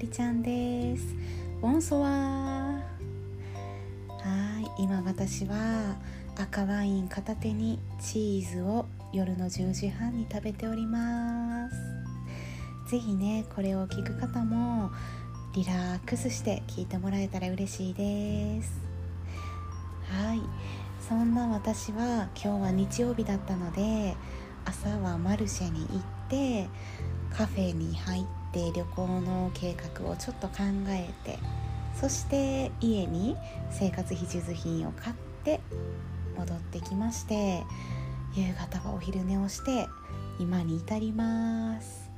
りちゃんです。ボンソワはい今私は赤ワイン片手にチーズを夜の10時半に食べております。是非ねこれを聞く方もリラックスして聞いてもらえたら嬉しいです。はいそんな私は今日は日曜日だったので朝はマルシェに行ってカフェに入って旅行の計画をちょっと考えてそして家に生活必需品を買って戻ってきまして夕方はお昼寝をして今に至ります。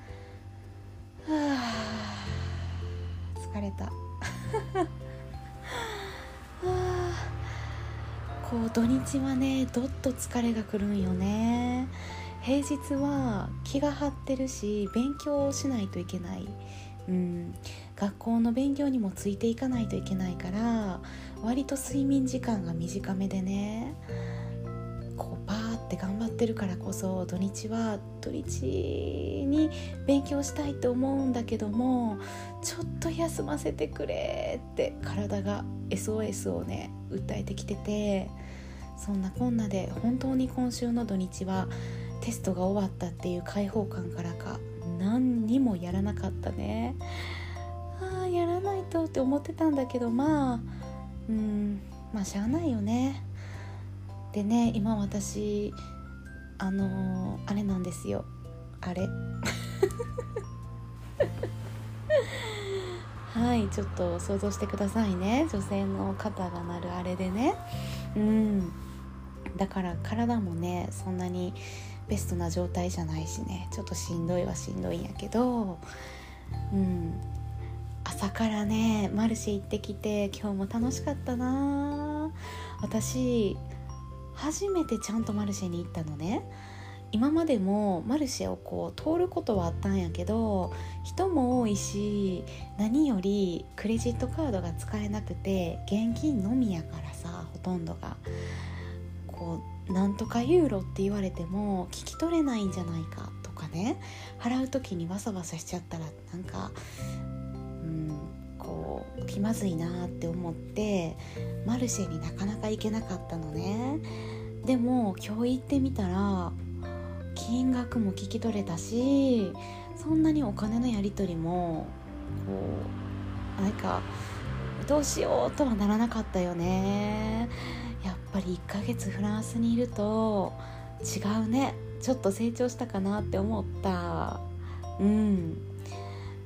はあ疲れた。こう土日はねどっと疲れがくるんよね。平日は気が張ってるし勉強をしないといけない、うん、学校の勉強にもついていかないといけないから割と睡眠時間が短めでねこうバーって頑張ってるからこそ土日は土日に勉強したいと思うんだけどもちょっと休ませてくれって体が SOS をね訴えてきててそんなこんなで本当に今週の土日はテストが終わったっていう解放感からか何にもやらなかったね。ああやらないとって思ってたんだけどまあうんまあしゃあないよね。でね今私あのー、あれなんですよ。あれ。はいちょっと想像してくださいね。女性の肩が鳴るあれでね。うん。だから体もねそんなにベストな状態じゃないしね。ちょっとしんどいはしんどいんやけど。うん。朝からねマルシェ行ってきて今日も楽しかったな。私初めてちゃんとマルシェに行ったのね。今までもマルシェをこう通ることはあったんやけど人も多いし何よりクレジットカードが使えなくて現金のみやからさほとんどが。こうなんとかユーロって言われても聞き取れないんじゃないかとかね。払う時にわさわさしちゃったらなんかうんこう気まずいなって思ってマルシェになかなか行けなかったのね。でも今日行ってみたら金額も聞き取れたしそんなにお金のやり取りもこうなんかどうしようとはならなかったよね。ぱり1ヶ月フランスにいると違うね。ちょっと成長したかなって思った。うん。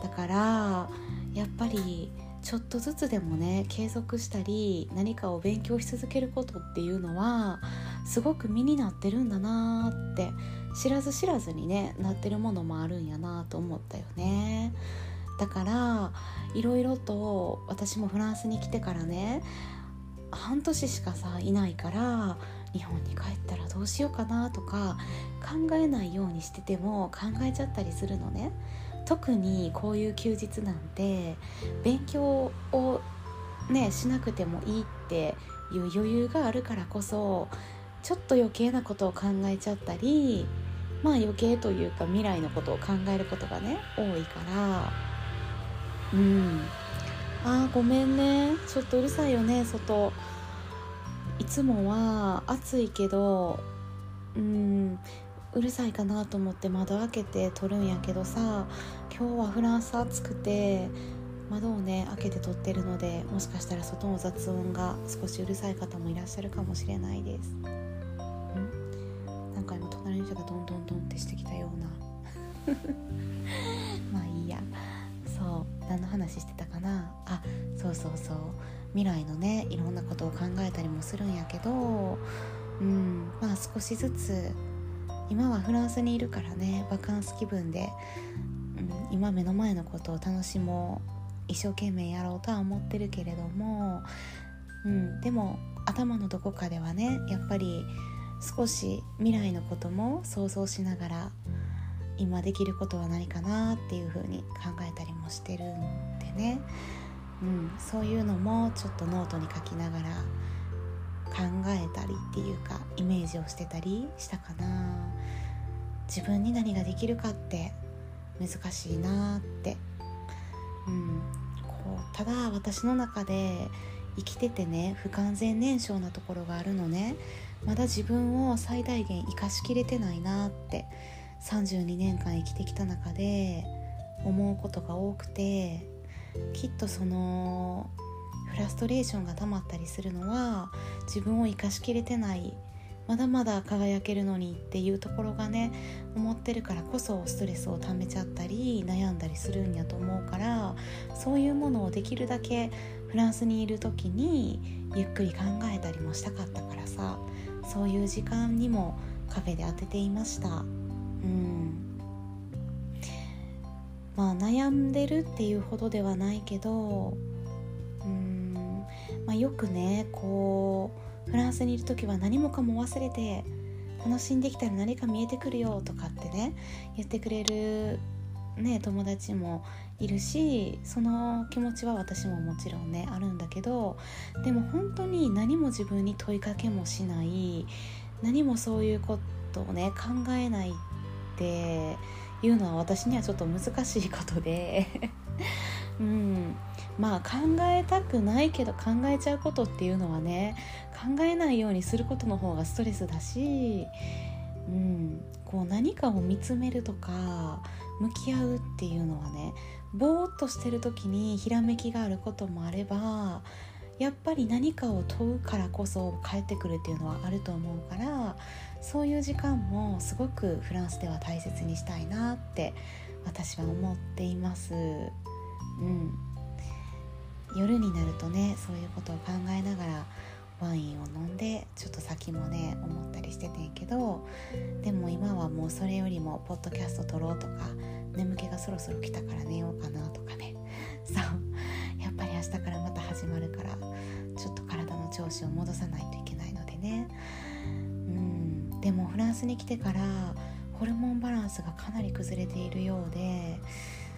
だからやっぱりちょっとずつでもね継続したり何かを勉強し続けることっていうのはすごく身になってるんだなって知らず知らずにねなってるものもあるんやなと思ったよね。だからいろいろと私もフランスに来てからね半年しかさいないから日本に帰ったらどうしようかなとか考えないようにしてても考えちゃったりするのね。特にこういう休日なんて勉強をねしなくてもいいっていう余裕があるからこそちょっと余計なことを考えちゃったりまあ余計というか未来のことを考えることがね多いから。うん。あーごめんね。ちょっとうるさいよね外。いつもは暑いけどうんうるさいかなと思って窓開けて撮るんやけどさ今日はフランス暑くて窓をね開けて撮ってるのでもしかしたら外の雑音が少しうるさい方もいらっしゃるかもしれないです。ん？なんか今隣の人がどんどんどんってしてきたような。まあいいや。そう何の話してたかな？そうそうそう。未来のねいろんなことを考えたりもするんやけどうんまあ少しずつ今はフランスにいるからねバカンス気分で、うん、今目の前のことを楽しもう一生懸命やろうとは思ってるけれども、うん、でも頭のどこかではねやっぱり少し未来のことも想像しながら今できることは何かなっていうふうに考えたりもしてるんでね、うん、そういうのもちょっとノートに書きながら考えたりっていうかイメージをしてたりしたかな。自分に何ができるかって難しいなって。うん、こうただ私の中で生きててね不完全燃焼なところがあるのね。まだ自分を最大限生かしきれてないなって。32年間生きてきた中で思うことが多くて。きっとそのフラストレーションが溜まったりするのは自分を生かしきれてないまだまだ輝けるのにっていうところがね思ってるからこそストレスをためちゃったり悩んだりするんやと思うからそういうものをできるだけフランスにいる時にゆっくり考えたりもしたかったからさそういう時間にもカフェで当てていました。うん。まあ悩んでるっていうほどではないけどうーん、まあ、よくねこうフランスにいる時は何もかも忘れて楽しんできたら何か見えてくるよとかってね言ってくれる、ね、友達もいるしその気持ちは私ももちろんねあるんだけどでも本当に何も自分に問いかけもしない何もそういうことをね考えないっていうのは私にはちょっと難しいことで。うん。まあ考えたくないけど考えちゃうことっていうのはね考えないようにすることの方がストレスだし、うん、こう何かを見つめるとか向き合うっていうのはねぼーっとしてる時にひらめきがあることもあればやっぱり何かを問うからこそ帰ってくるっていうのはあると思うからそういう時間もすごくフランスでは大切にしたいなって私は思っています。うん。夜になるとねそういうことを考えながらワインを飲んでちょっと先もね思ったりしててんけどでも今はもうそれよりもポッドキャスト撮ろうとか眠気がそろそろ来たから寝ようかなとかね。そう。ぱり明日からまた始まるからちょっと体の調子を戻さないといけないのでね。うん。でもフランスに来てからホルモンバランスがかなり崩れているようで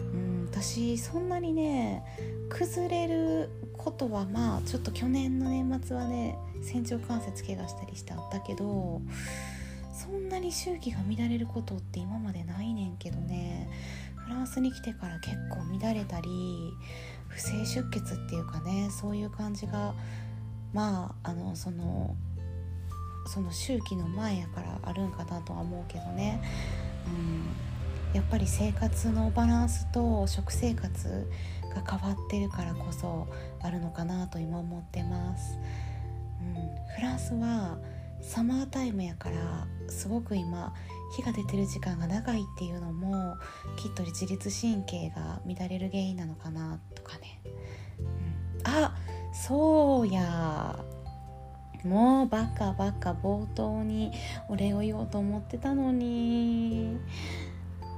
うん。私そんなにね崩れることはまあちょっと去年の年末はね仙腸関節怪我したりしてあったけどそんなに周期が乱れることって今までないねんけどね。フランスに来てから結構乱れたり不正出血っていうかねそういう感じがまああのそのその周期の前やからあるんかなとは思うけどね、うん。やっぱり生活のバランスと食生活が変わってるからこそあるのかなと今思ってます、うん、フランスはサマータイムやからすごく今火が出てる時間が長いっていうのもきっと自律神経が乱れる原因なのかなとかね、うん、あそうや。もうバカバカ冒頭にお礼を言おうと思ってたのに。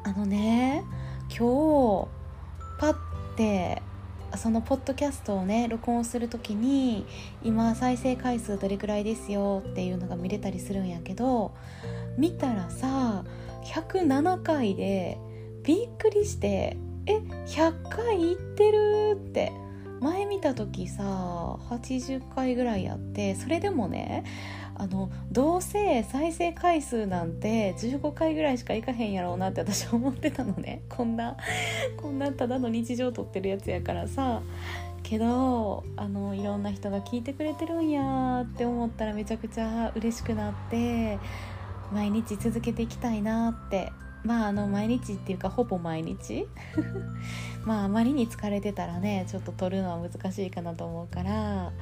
あのね今日パッてそのポッドキャストをね録音する時に今再生回数どれくらいですよっていうのが見れたりするんやけど見たらさ107回でびっくりしてえ100回いってるって。前見た時さ80回ぐらいやってそれでもねあのどうせ再生回数なんて15回ぐらいしかいかへんやろうなって 私思ってたのね。こんなこんなただの日常撮ってるやつやからさ。けどあのいろんな人が聞いてくれてるんやって思ったらめちゃくちゃ嬉しくなって毎日続けていきたいなってまああの毎日っていうかほぼ毎日。まああまりに疲れてたらねちょっと撮るのは難しいかなと思うから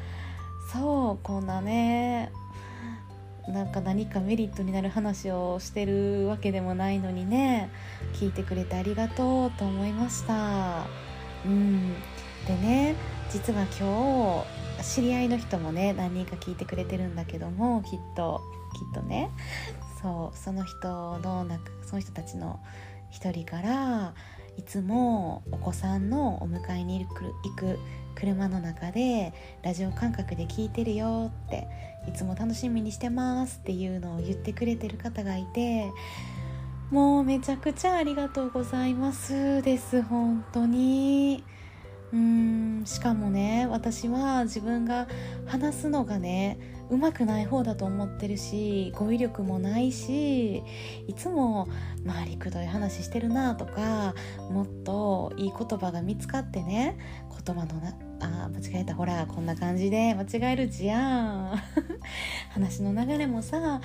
そうこんなねなんか何かメリットになる話をしてるわけでもないのにね聞いてくれてありがとうと思いました。うん。でね実は今日知り合いの人もね何人か聞いてくれてるんだけどもきっときっとね。そうその人のなその人たちの一人からいつもお子さんのお迎えに行く車の中でラジオ感覚で聞いてるよっていつも楽しみにしてますっていうのを言ってくれてる方がいてもうめちゃくちゃありがとうございますです本当に。うんしかもね私は自分が話すのがねうまくない方だと思ってるし語彙力もないしいつも周りくどい話してるなとかもっといい言葉が見つかってね言葉のなあ間違えたほらこんな感じで間違えるじゃん。話の流れもさ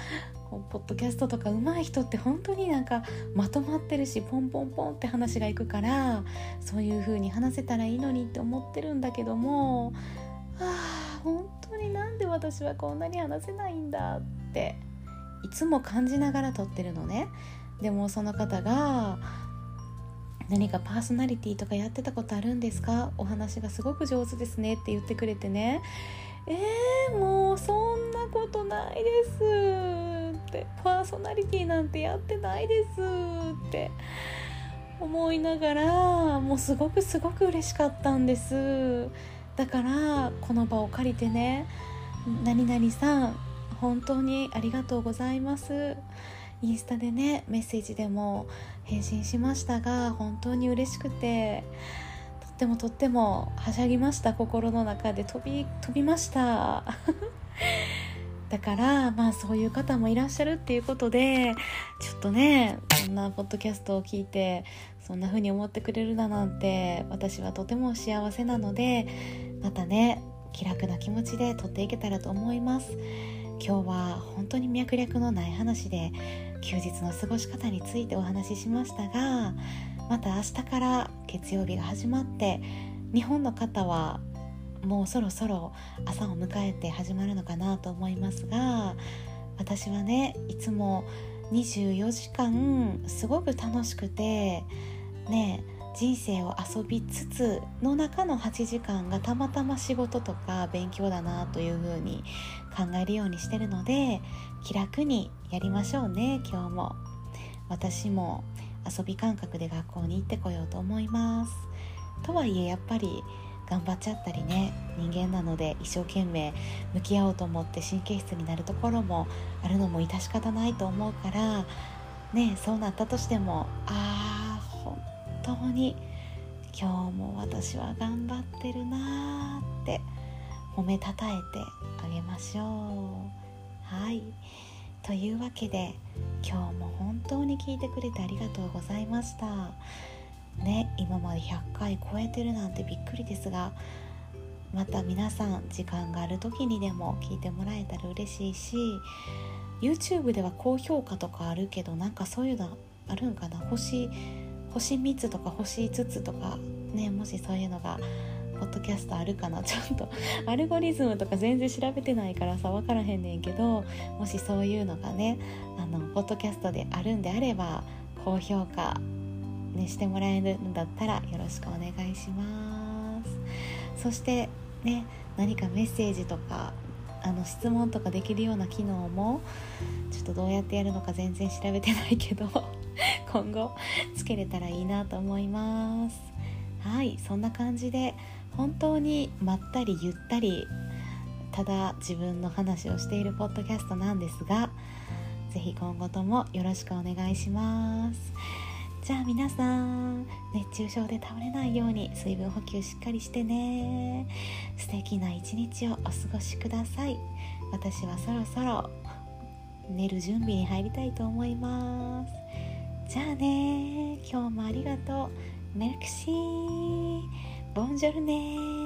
ポッドキャストとか上手い人って本当になんかまとまってるしポンポンポンって話がいくからそういう風に話せたらいいのにって思ってるんだけどもあ本当になんで私はこんなに話せないんだっていつも感じながら撮ってるのね。でもその方が何かパーソナリティとかやってたことあるんですか？お話がすごく上手ですねって言ってくれてね。えー、もうそんなことないです。ってパーソナリティなんてやってないですって思いながらもうすごくすごく嬉しかったんです。だからこの場を借りてね何々さん本当にありがとうございます。インスタでねメッセージでも返信しましたが本当に嬉しくてとってもとってもはしゃぎました心の中で。飛び飛びました。だからまあそういう方もいらっしゃるっていうことでちょっとねこんなポッドキャストを聞いてそんな風に思ってくれるだなんて私はとても幸せなのでまたね気楽な気持ちで撮っていけたらと思います。今日は本当に脈略のない話で休日の過ごし方についてお話ししましたがまた明日から月曜日が始まって日本の方はもうそろそろ朝を迎えて始まるのかなと思いますが私はねいつも24時間すごく楽しくてね人生を遊びつつの中の8時間がたまたま仕事とか勉強だなというふうに考えるようにしてるので気楽にやりましょうね今日も。私も遊び感覚で学校に行ってこようと思います。とはいえやっぱり頑張っちゃったりね人間なので一生懸命向き合おうと思って神経質になるところもあるのも致し方ないと思うからねそうなったとしてもああ本当に今日も私は頑張ってるなーって褒めたたえてあげましょう。はい。というわけで今日も本当に聞いてくれてありがとうございました。ね今まで100回超えてるなんてびっくりですがまた皆さん時間がある時にでも聞いてもらえたら嬉しいし YouTube では高評価とかあるけどなんかそういうのあるんかな？星星3つとか星5つとかねもしそういうのがポッドキャストあるかな？ちょっとアルゴリズムとか全然調べてないからさ分からへんねんけどもしそういうのがねあのポッドキャストであるんであれば高評価、ね、してもらえるんだったらよろしくお願いします。そしてね何かメッセージとかあの質問とかできるような機能もちょっとどうやってやるのか全然調べてないけど 今後つけれたらいいなと思います。はいそんな感じで本当にまったりゆったりただ自分の話をしているポッドキャストなんですが是非今後ともよろしくお願いします。じゃあ皆さん熱中症で倒れないように水分補給しっかりしてね。素敵な一日をお過ごしください。私はそろそろ寝る準備に入りたいと思います。じゃあね今日もありがとう。メルクシー。ボンジョルネ